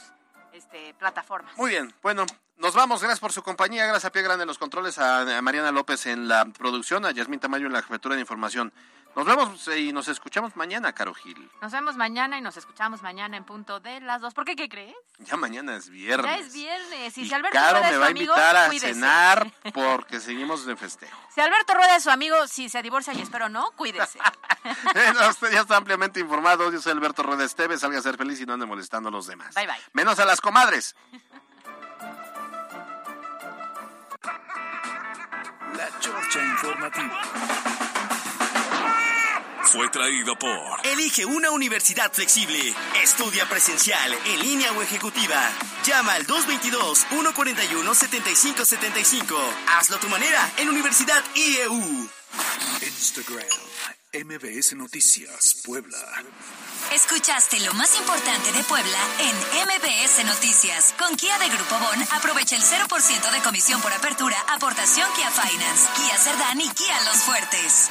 este, plataformas. Muy bien, bueno, nos vamos. Gracias por su compañía. Gracias a Pie Grande en los controles, a, a Mariana López en la producción, a Yasmín Tamayo en la jefatura de información. Nos vemos eh, y nos escuchamos mañana, Caro Gil. Nos vemos mañana y nos escuchamos mañana en punto de las dos. ¿Por qué qué crees? Ya mañana es viernes. Ya es viernes. Y, Y si Alberto Caro Rueda es me va a amigo, invitar a cuídese. cenar porque seguimos de festejo. Si Alberto Rueda es su amigo, si se divorcia y espero no, cuídese. Bueno, usted ya está ampliamente informado. Yo soy Alberto Rueda Esteves. Salga a ser feliz y no ande molestando a los demás. Bye, bye. Menos a las comadres. La Chorcha Informativa. Fue traído por Elige una universidad flexible. Estudia presencial, en línea o ejecutiva. Llama al 222-141-7575. Hazlo a tu manera en Universidad IEU. Instagram. MBS Noticias Puebla. Escuchaste lo más importante de Puebla en MBS Noticias. Con Kia de Grupo Bon, aprovecha el 0% de comisión por apertura, aportación Kia Finance, Kia Cerdán y Kia Los Fuertes.